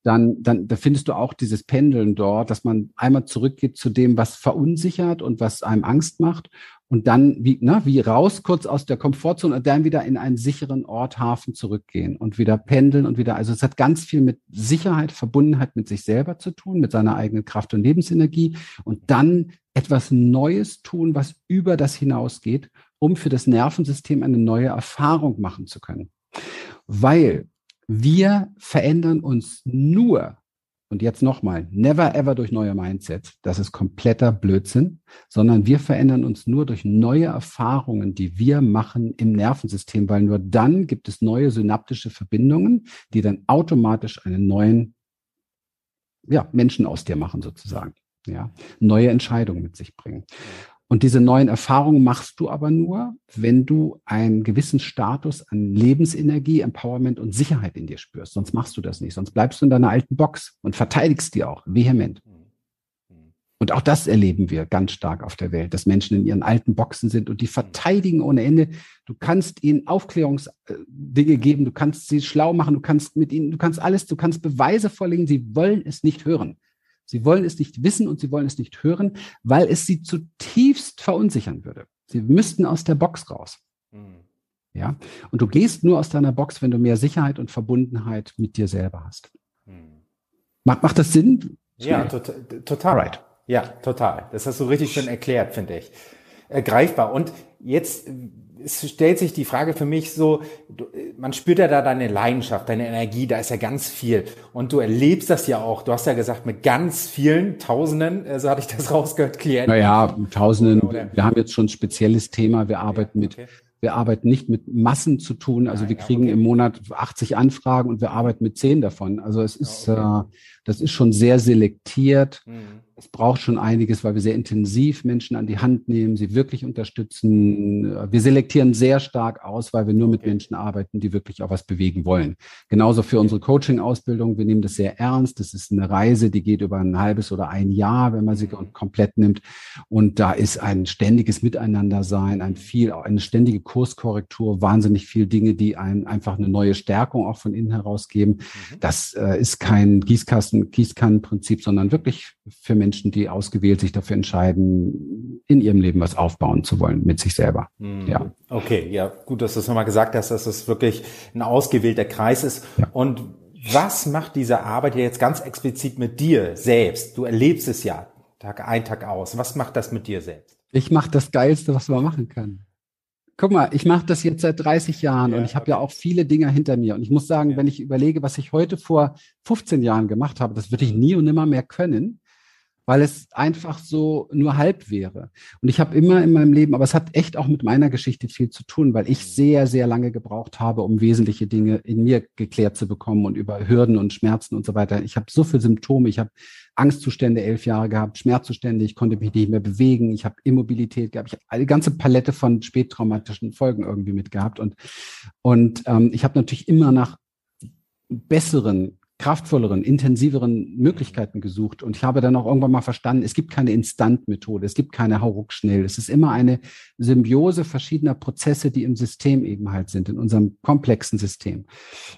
dann, dann da findest du auch dieses Pendeln dort, dass man einmal zurückgeht zu dem, was verunsichert und was einem Angst macht und dann wie, na, wie raus kurz aus der Komfortzone und dann wieder in einen sicheren Ort, Hafen zurückgehen und wieder pendeln und wieder, also es hat ganz viel mit Sicherheit, Verbundenheit mit sich selber zu tun, mit seiner eigenen Kraft und Lebensenergie und dann etwas Neues tun, was über das hinausgeht, um für das Nervensystem eine neue Erfahrung machen zu können. Weil wir verändern uns nur, und jetzt nochmal, never ever durch neue Mindset, das ist kompletter Blödsinn, sondern wir verändern uns nur durch neue Erfahrungen, die wir machen im Nervensystem, weil nur dann gibt es neue synaptische Verbindungen, die dann automatisch einen neuen ja, Menschen aus dir machen sozusagen. Ja, neue Entscheidungen mit sich bringen. Und diese neuen Erfahrungen machst du aber nur, wenn du einen gewissen Status an Lebensenergie, Empowerment und Sicherheit in dir spürst. Sonst machst du das nicht. Sonst bleibst du in deiner alten Box und verteidigst die auch vehement. Und auch das erleben wir ganz stark auf der Welt, dass Menschen in ihren alten Boxen sind und die verteidigen ohne Ende. Du kannst ihnen Aufklärungsdinge geben, du kannst sie schlau machen, du kannst mit ihnen, du kannst alles, du kannst Beweise vorlegen, sie wollen es nicht hören. Sie wollen es nicht wissen und sie wollen es nicht hören, weil es sie zutiefst verunsichern würde. Sie müssten aus der Box raus. Mhm. Ja, und du gehst nur aus deiner Box, wenn du mehr Sicherheit und Verbundenheit mit dir selber hast. Mhm. Macht, macht das Sinn? Ja, total. total. Right. Ja, total. Das hast du richtig schön erklärt, finde ich. Ergreifbar. Und jetzt es stellt sich die Frage für mich so, man spürt ja da deine Leidenschaft, deine Energie, da ist ja ganz viel. Und du erlebst das ja auch. Du hast ja gesagt, mit ganz vielen Tausenden, äh, so hatte ich das rausgehört, Klienten. Naja, Tausenden. Oder? Wir haben jetzt schon ein spezielles Thema. Wir arbeiten okay. mit wir arbeiten nicht mit Massen zu tun. Also Nein, wir kriegen okay. im Monat 80 Anfragen und wir arbeiten mit 10 davon. Also es ist, okay. äh, das ist schon sehr selektiert. Mhm es braucht schon einiges, weil wir sehr intensiv Menschen an die Hand nehmen, sie wirklich unterstützen. Wir selektieren sehr stark aus, weil wir nur mit Menschen arbeiten, die wirklich auch was bewegen wollen. Genauso für unsere Coaching-Ausbildung. Wir nehmen das sehr ernst. Das ist eine Reise, die geht über ein halbes oder ein Jahr, wenn man sie mhm. komplett nimmt. Und da ist ein ständiges Miteinandersein, ein viel, eine ständige Kurskorrektur, wahnsinnig viel Dinge, die einen einfach eine neue Stärkung auch von innen heraus geben. Mhm. Das äh, ist kein Gießkasten, Gießkannenprinzip, sondern wirklich für Menschen, Menschen, die ausgewählt sich dafür entscheiden, in ihrem Leben was aufbauen zu wollen mit sich selber. Mhm. Ja. Okay, ja, gut, dass du es nochmal gesagt hast, dass es wirklich ein ausgewählter Kreis ist. Ja. Und was macht diese Arbeit jetzt ganz explizit mit dir selbst? Du erlebst es ja Tag ein, Tag aus. Was macht das mit dir selbst? Ich mache das Geilste, was man machen kann. Guck mal, ich mache das jetzt seit 30 Jahren ja, und ich habe okay. ja auch viele Dinge hinter mir. Und ich muss sagen, ja. wenn ich überlege, was ich heute vor 15 Jahren gemacht habe, das würde ich nie und nimmer mehr können weil es einfach so nur halb wäre. Und ich habe immer in meinem Leben, aber es hat echt auch mit meiner Geschichte viel zu tun, weil ich sehr, sehr lange gebraucht habe, um wesentliche Dinge in mir geklärt zu bekommen und über Hürden und Schmerzen und so weiter. Ich habe so viele Symptome, ich habe Angstzustände elf Jahre gehabt, Schmerzzustände, ich konnte mich nicht mehr bewegen, ich habe Immobilität gehabt, ich habe eine ganze Palette von spättraumatischen Folgen irgendwie mitgehabt. Und und ähm, ich habe natürlich immer nach besseren kraftvolleren, intensiveren Möglichkeiten gesucht. Und ich habe dann auch irgendwann mal verstanden, es gibt keine Instant-Methode, es gibt keine Hauruck-Schnell. Es ist immer eine Symbiose verschiedener Prozesse, die im System eben halt sind, in unserem komplexen System.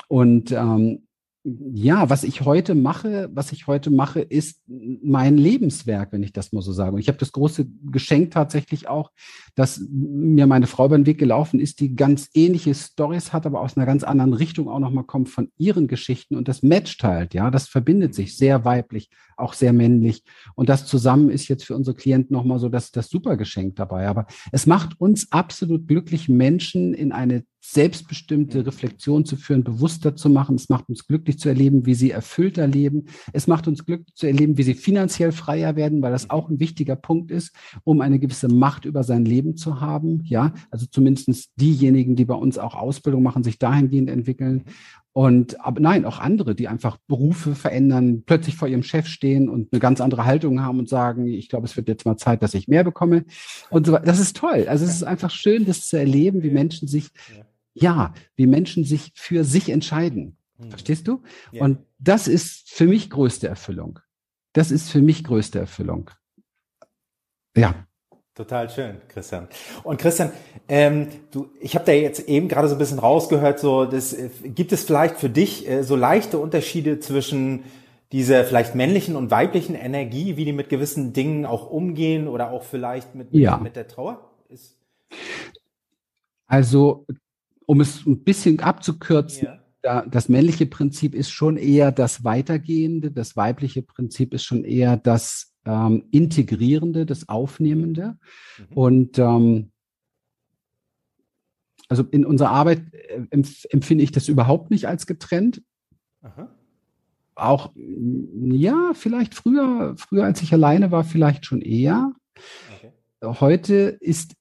Und ähm, ja, was ich heute mache, was ich heute mache, ist mein Lebenswerk, wenn ich das mal so sage. Und ich habe das große Geschenk tatsächlich auch, dass mir meine Frau über den Weg gelaufen ist, die ganz ähnliche Stories hat, aber aus einer ganz anderen Richtung auch nochmal kommt von ihren Geschichten und das matcht halt, ja, das verbindet sich sehr weiblich, auch sehr männlich. Und das zusammen ist jetzt für unsere Klienten nochmal so das, das super Geschenk dabei. Aber es macht uns absolut glücklich, Menschen in eine selbstbestimmte Reflexion zu führen, bewusster zu machen. Es macht uns glücklich zu erleben, wie sie erfüllter leben. Es macht uns glücklich zu erleben, wie sie finanziell freier werden, weil das auch ein wichtiger Punkt ist, um eine gewisse Macht über sein Leben zu haben. Ja, also zumindestens diejenigen, die bei uns auch Ausbildung machen, sich dahingehend entwickeln. Und aber nein, auch andere, die einfach Berufe verändern, plötzlich vor ihrem Chef stehen und eine ganz andere Haltung haben und sagen, ich glaube, es wird jetzt mal Zeit, dass ich mehr bekomme. Und so Das ist toll. Also es ist einfach schön, das zu erleben, wie Menschen sich ja, wie Menschen sich für sich entscheiden. Mhm. Verstehst du? Ja. Und das ist für mich größte Erfüllung. Das ist für mich größte Erfüllung. Ja. Total schön, Christian. Und Christian, ähm, du, ich habe da jetzt eben gerade so ein bisschen rausgehört, so das, äh, gibt es vielleicht für dich äh, so leichte Unterschiede zwischen dieser vielleicht männlichen und weiblichen Energie, wie die mit gewissen Dingen auch umgehen oder auch vielleicht mit, ja. mit der Trauer? Ist also um es ein bisschen abzukürzen, ja. da, das männliche Prinzip ist schon eher das Weitergehende, das weibliche Prinzip ist schon eher das ähm, Integrierende, das Aufnehmende. Mhm. Und ähm, also in unserer Arbeit äh, empf empfinde ich das überhaupt nicht als getrennt. Aha. Auch, ja, vielleicht früher, früher als ich alleine war, vielleicht schon eher. Okay. Heute ist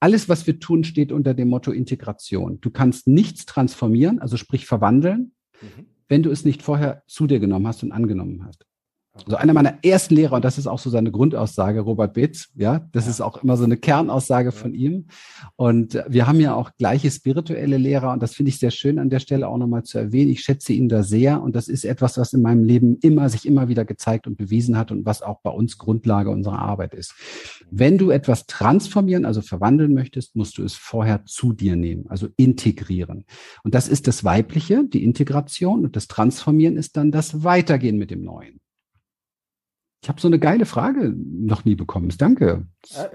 alles, was wir tun, steht unter dem Motto Integration. Du kannst nichts transformieren, also sprich verwandeln, mhm. wenn du es nicht vorher zu dir genommen hast und angenommen hast. Also einer meiner ersten Lehrer, und das ist auch so seine Grundaussage, Robert Betz, ja, das ja. ist auch immer so eine Kernaussage von ihm. Und wir haben ja auch gleiche spirituelle Lehrer, und das finde ich sehr schön an der Stelle auch nochmal zu erwähnen. Ich schätze ihn da sehr, und das ist etwas, was in meinem Leben immer, sich immer wieder gezeigt und bewiesen hat und was auch bei uns Grundlage unserer Arbeit ist. Wenn du etwas transformieren, also verwandeln möchtest, musst du es vorher zu dir nehmen, also integrieren. Und das ist das Weibliche, die Integration, und das Transformieren ist dann das Weitergehen mit dem Neuen. Ich habe so eine geile Frage noch nie bekommen. Danke. Äh,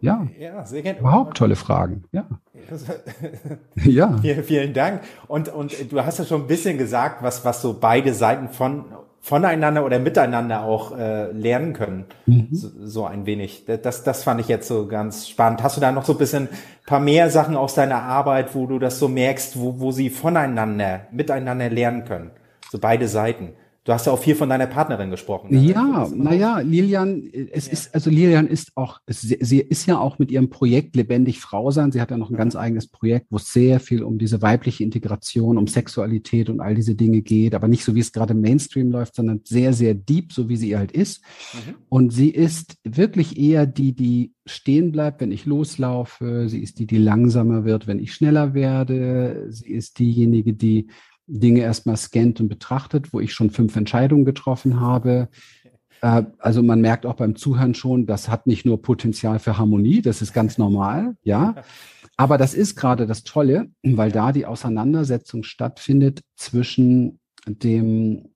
ja. ja, sehr gerne. Überhaupt tolle Fragen. Ja. ja. Vielen, vielen Dank. Und, und du hast ja schon ein bisschen gesagt, was, was so beide Seiten von, voneinander oder miteinander auch äh, lernen können. Mhm. So, so, ein wenig. Das, das fand ich jetzt so ganz spannend. Hast du da noch so ein bisschen paar mehr Sachen aus deiner Arbeit, wo du das so merkst, wo, wo sie voneinander, miteinander lernen können? So beide Seiten. Du hast ja auch viel von deiner Partnerin gesprochen. Ne? Ja, naja, Lilian, es ja. ist, also Lilian ist auch, sie, sie, ist ja auch mit ihrem Projekt Lebendig Frau sein. Sie hat ja noch ein ganz eigenes Projekt, wo es sehr viel um diese weibliche Integration, um Sexualität und all diese Dinge geht, aber nicht so, wie es gerade im Mainstream läuft, sondern sehr, sehr deep, so wie sie halt ist. Mhm. Und sie ist wirklich eher die, die stehen bleibt, wenn ich loslaufe. Sie ist die, die langsamer wird, wenn ich schneller werde. Sie ist diejenige, die Dinge erstmal scannt und betrachtet, wo ich schon fünf Entscheidungen getroffen habe. Äh, also man merkt auch beim Zuhören schon, das hat nicht nur Potenzial für Harmonie, das ist ganz normal, ja. Aber das ist gerade das Tolle, weil da die Auseinandersetzung stattfindet zwischen dem,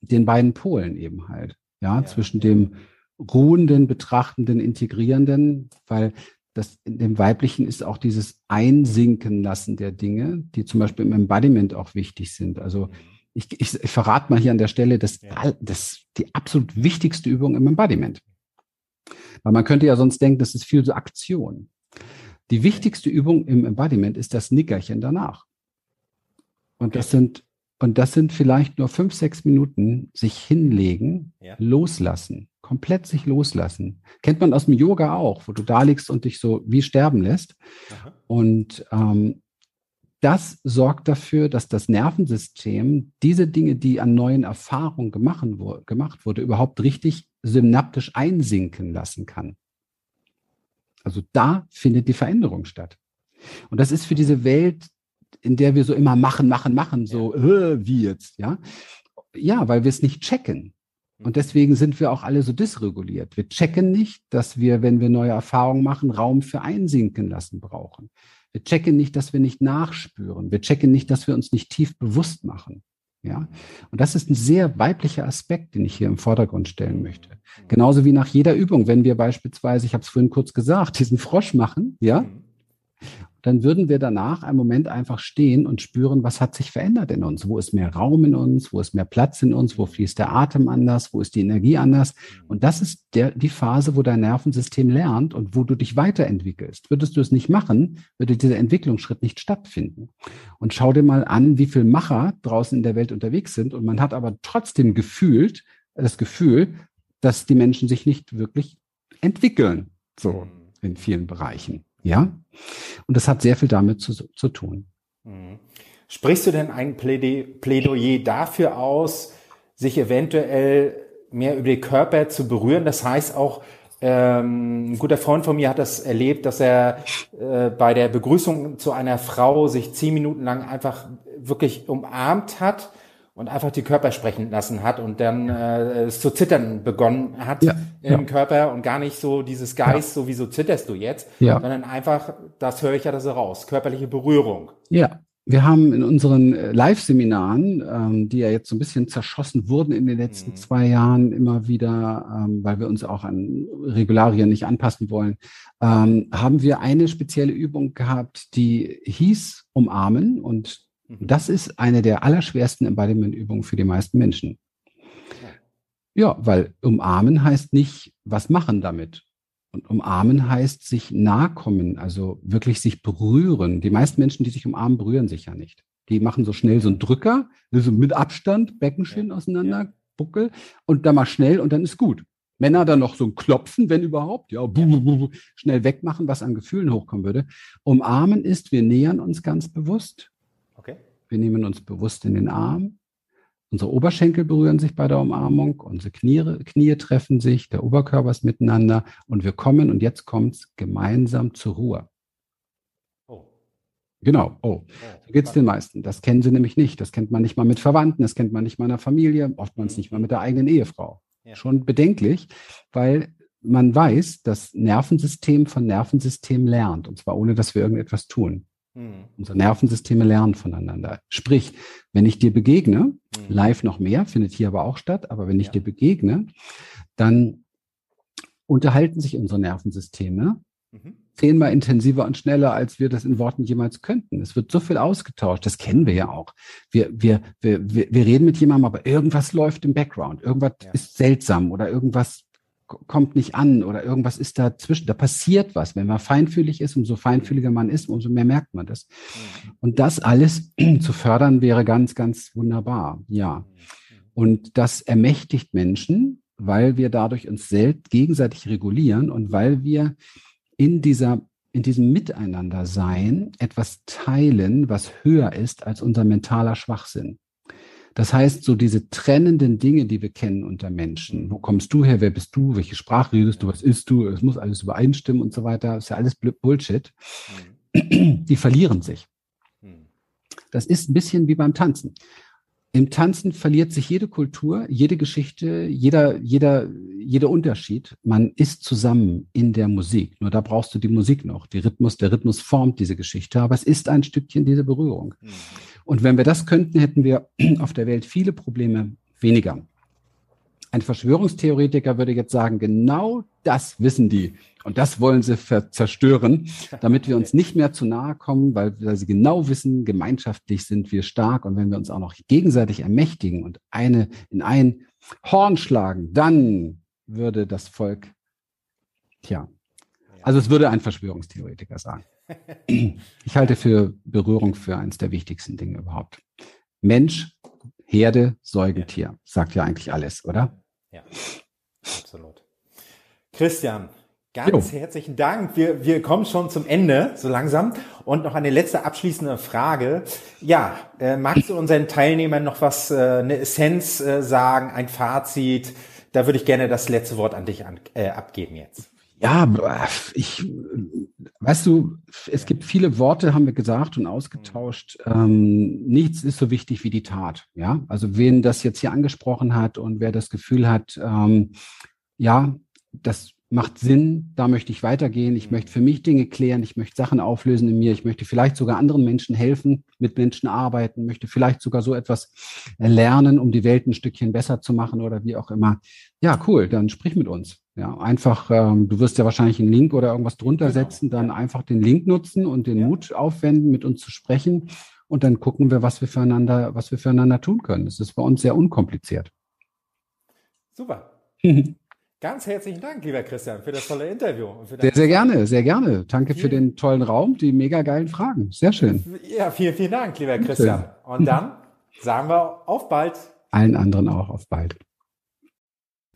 den beiden Polen eben halt, ja, ja. zwischen dem ruhenden, betrachtenden, integrierenden, weil das in dem Weiblichen ist auch dieses Einsinken lassen der Dinge, die zum Beispiel im Embodiment auch wichtig sind. Also mhm. ich, ich, ich verrate mal hier an der Stelle, dass ja. das die absolut wichtigste Übung im Embodiment. Weil man könnte ja sonst denken, das ist viel so Aktion. Die wichtigste Übung im Embodiment ist das Nickerchen danach. Und das sind, und das sind vielleicht nur fünf, sechs Minuten sich hinlegen, ja. loslassen komplett sich loslassen. Kennt man aus dem Yoga auch, wo du da liegst und dich so wie sterben lässt. Aha. Und ähm, das sorgt dafür, dass das Nervensystem diese Dinge, die an neuen Erfahrungen gemacht, wurde, überhaupt richtig synaptisch einsinken lassen kann. Also da findet die Veränderung statt. Und das ist für diese Welt in der wir so immer machen, machen, machen, so äh, wie jetzt, ja. Ja, weil wir es nicht checken. Und deswegen sind wir auch alle so dysreguliert. Wir checken nicht, dass wir, wenn wir neue Erfahrungen machen, Raum für Einsinken lassen brauchen. Wir checken nicht, dass wir nicht nachspüren. Wir checken nicht, dass wir uns nicht tief bewusst machen. Ja, und das ist ein sehr weiblicher Aspekt, den ich hier im Vordergrund stellen möchte. Genauso wie nach jeder Übung, wenn wir beispielsweise, ich habe es vorhin kurz gesagt, diesen Frosch machen, ja, mhm dann würden wir danach einen Moment einfach stehen und spüren, was hat sich verändert in uns? Wo ist mehr Raum in uns? Wo ist mehr Platz in uns? Wo fließt der Atem anders? Wo ist die Energie anders? Und das ist der, die Phase, wo dein Nervensystem lernt und wo du dich weiterentwickelst. Würdest du es nicht machen, würde dieser Entwicklungsschritt nicht stattfinden. Und schau dir mal an, wie viele Macher draußen in der Welt unterwegs sind und man hat aber trotzdem gefühlt, das Gefühl, dass die Menschen sich nicht wirklich entwickeln. So in vielen Bereichen. Ja? Und das hat sehr viel damit zu, zu tun. Mhm. Sprichst du denn ein Plädoyer dafür aus, sich eventuell mehr über den Körper zu berühren? Das heißt auch, ähm, ein guter Freund von mir hat das erlebt, dass er äh, bei der Begrüßung zu einer Frau sich zehn Minuten lang einfach wirklich umarmt hat und einfach die Körper sprechen lassen hat und dann äh, es zu zittern begonnen hat ja, im ja. Körper und gar nicht so dieses Geist, ja. so wieso zitterst du jetzt, ja. sondern einfach, das höre ich ja das raus, körperliche Berührung. Ja, wir haben in unseren äh, Live-Seminaren, ähm, die ja jetzt so ein bisschen zerschossen wurden in den letzten mhm. zwei Jahren, immer wieder, ähm, weil wir uns auch an Regularien nicht anpassen wollen, ähm, haben wir eine spezielle Übung gehabt, die hieß Umarmen und. Das ist eine der allerschwersten Embodiment-Übungen für die meisten Menschen. Ja, weil umarmen heißt nicht, was machen damit. Und umarmen heißt sich nahe kommen, also wirklich sich berühren. Die meisten Menschen, die sich umarmen, berühren sich ja nicht. Die machen so schnell so einen Drücker, also mit Abstand, Becken schön auseinander, Buckel und dann mal schnell und dann ist gut. Männer dann noch so ein Klopfen, wenn überhaupt, ja, schnell wegmachen, was an Gefühlen hochkommen würde. Umarmen ist, wir nähern uns ganz bewusst wir nehmen uns bewusst in den Arm. Unsere Oberschenkel berühren sich bei der Umarmung, unsere Knie, Knie treffen sich, der Oberkörper ist miteinander und wir kommen, und jetzt kommt es gemeinsam zur Ruhe. Oh. Genau, oh. oh so geht es den meisten. Das kennen sie nämlich nicht. Das kennt man nicht mal mit Verwandten, das kennt man nicht mal in der Familie, oftmals nicht mal mit der eigenen Ehefrau. Ja. Schon bedenklich, weil man weiß, dass Nervensystem von Nervensystem lernt, und zwar ohne, dass wir irgendetwas tun. Mhm. Unsere Nervensysteme lernen voneinander. Sprich, wenn ich dir begegne, mhm. live noch mehr, findet hier aber auch statt, aber wenn ich ja. dir begegne, dann unterhalten sich unsere Nervensysteme mhm. zehnmal intensiver und schneller, als wir das in Worten jemals könnten. Es wird so viel ausgetauscht, das kennen wir ja auch. Wir, wir, wir, wir reden mit jemandem, aber irgendwas läuft im Background, irgendwas ja. ist seltsam oder irgendwas kommt nicht an oder irgendwas ist dazwischen. Da passiert was. Wenn man feinfühlig ist, umso feinfühliger man ist, umso mehr merkt man das. Mhm. Und das alles zu fördern wäre ganz, ganz wunderbar. Ja. Und das ermächtigt Menschen, weil wir dadurch uns selbst gegenseitig regulieren und weil wir in dieser in diesem Miteinander sein etwas teilen, was höher ist als unser mentaler Schwachsinn. Das heißt, so diese trennenden Dinge, die wir kennen unter Menschen, wo kommst du her, wer bist du, welche Sprache redest du, was isst du, es muss alles übereinstimmen und so weiter, ist ja alles Bullshit, mhm. die verlieren sich. Mhm. Das ist ein bisschen wie beim Tanzen. Im Tanzen verliert sich jede Kultur, jede Geschichte, jeder, jeder, jeder Unterschied. Man ist zusammen in der Musik. Nur da brauchst du die Musik noch. Die Rhythmus, der Rhythmus formt diese Geschichte, aber es ist ein Stückchen diese Berührung. Mhm. Und wenn wir das könnten, hätten wir auf der Welt viele Probleme weniger. Ein Verschwörungstheoretiker würde jetzt sagen, genau das wissen die. Und das wollen sie zerstören, damit wir uns nicht mehr zu nahe kommen, weil, weil sie genau wissen, gemeinschaftlich sind wir stark. Und wenn wir uns auch noch gegenseitig ermächtigen und eine in ein Horn schlagen, dann würde das Volk, tja, also es würde ein Verschwörungstheoretiker sagen. Ich halte für Berührung für eines der wichtigsten Dinge überhaupt. Mensch, Herde, Säugetier. Sagt ja eigentlich alles, oder? Ja, absolut. Christian, ganz jo. herzlichen Dank. Wir, wir kommen schon zum Ende, so langsam. Und noch eine letzte abschließende Frage. Ja, äh, magst du unseren Teilnehmern noch was, äh, eine Essenz äh, sagen, ein Fazit? Da würde ich gerne das letzte Wort an dich an, äh, abgeben jetzt. Ja, ich, weißt du, es gibt viele Worte, haben wir gesagt und ausgetauscht. Ähm, nichts ist so wichtig wie die Tat. Ja, also wen das jetzt hier angesprochen hat und wer das Gefühl hat, ähm, ja, das macht Sinn, da möchte ich weitergehen, ich möchte für mich Dinge klären, ich möchte Sachen auflösen in mir, ich möchte vielleicht sogar anderen Menschen helfen, mit Menschen arbeiten, möchte vielleicht sogar so etwas lernen, um die Welt ein Stückchen besser zu machen oder wie auch immer. Ja, cool, dann sprich mit uns. Ja, einfach, ähm, du wirst ja wahrscheinlich einen Link oder irgendwas drunter genau. setzen, dann einfach den Link nutzen und den. Mut aufwenden, mit uns zu sprechen. Und dann gucken wir, was wir füreinander, was wir füreinander tun können. Das ist bei uns sehr unkompliziert. Super. Ganz herzlichen Dank, lieber Christian, für das tolle Interview. sehr, sehr gerne, sehr gerne. Danke vielen, für den tollen Raum, die mega geilen Fragen. Sehr schön. Ja, vielen, vielen Dank, lieber Christian. Und dann sagen wir auf bald. Allen anderen auch auf bald.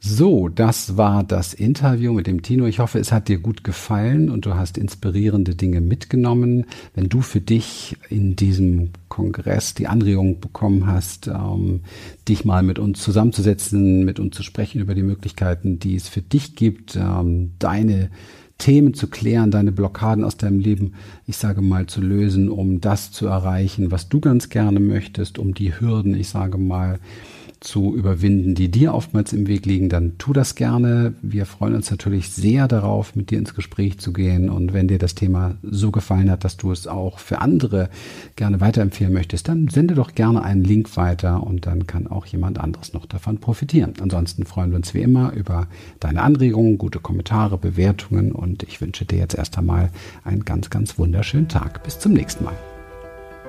So, das war das Interview mit dem Tino. Ich hoffe, es hat dir gut gefallen und du hast inspirierende Dinge mitgenommen. Wenn du für dich in diesem Kongress die Anregung bekommen hast, ähm, dich mal mit uns zusammenzusetzen, mit uns zu sprechen über die Möglichkeiten, die es für dich gibt, ähm, deine Themen zu klären, deine Blockaden aus deinem Leben, ich sage mal, zu lösen, um das zu erreichen, was du ganz gerne möchtest, um die Hürden, ich sage mal, zu überwinden, die dir oftmals im Weg liegen, dann tu das gerne. Wir freuen uns natürlich sehr darauf, mit dir ins Gespräch zu gehen. Und wenn dir das Thema so gefallen hat, dass du es auch für andere gerne weiterempfehlen möchtest, dann sende doch gerne einen Link weiter und dann kann auch jemand anderes noch davon profitieren. Ansonsten freuen wir uns wie immer über deine Anregungen, gute Kommentare, Bewertungen und ich wünsche dir jetzt erst einmal einen ganz, ganz wunderschönen Tag. Bis zum nächsten Mal.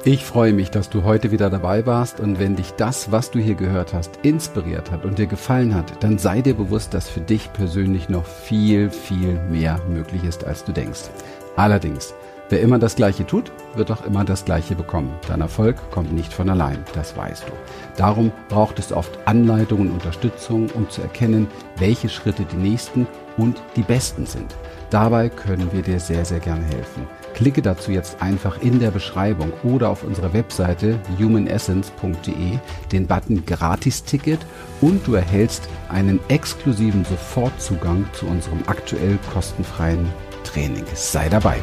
Ich freue mich, dass du heute wieder dabei warst und wenn dich das, was du hier gehört hast, inspiriert hat und dir gefallen hat, dann sei dir bewusst, dass für dich persönlich noch viel, viel mehr möglich ist, als du denkst. Allerdings, wer immer das Gleiche tut, wird auch immer das Gleiche bekommen. Dein Erfolg kommt nicht von allein, das weißt du. Darum braucht es oft Anleitung und Unterstützung, um zu erkennen, welche Schritte die nächsten und die besten sind. Dabei können wir dir sehr, sehr gerne helfen. Klicke dazu jetzt einfach in der Beschreibung oder auf unserer Webseite humanessence.de den Button Gratis-Ticket und du erhältst einen exklusiven Sofortzugang zu unserem aktuell kostenfreien Training. Sei dabei!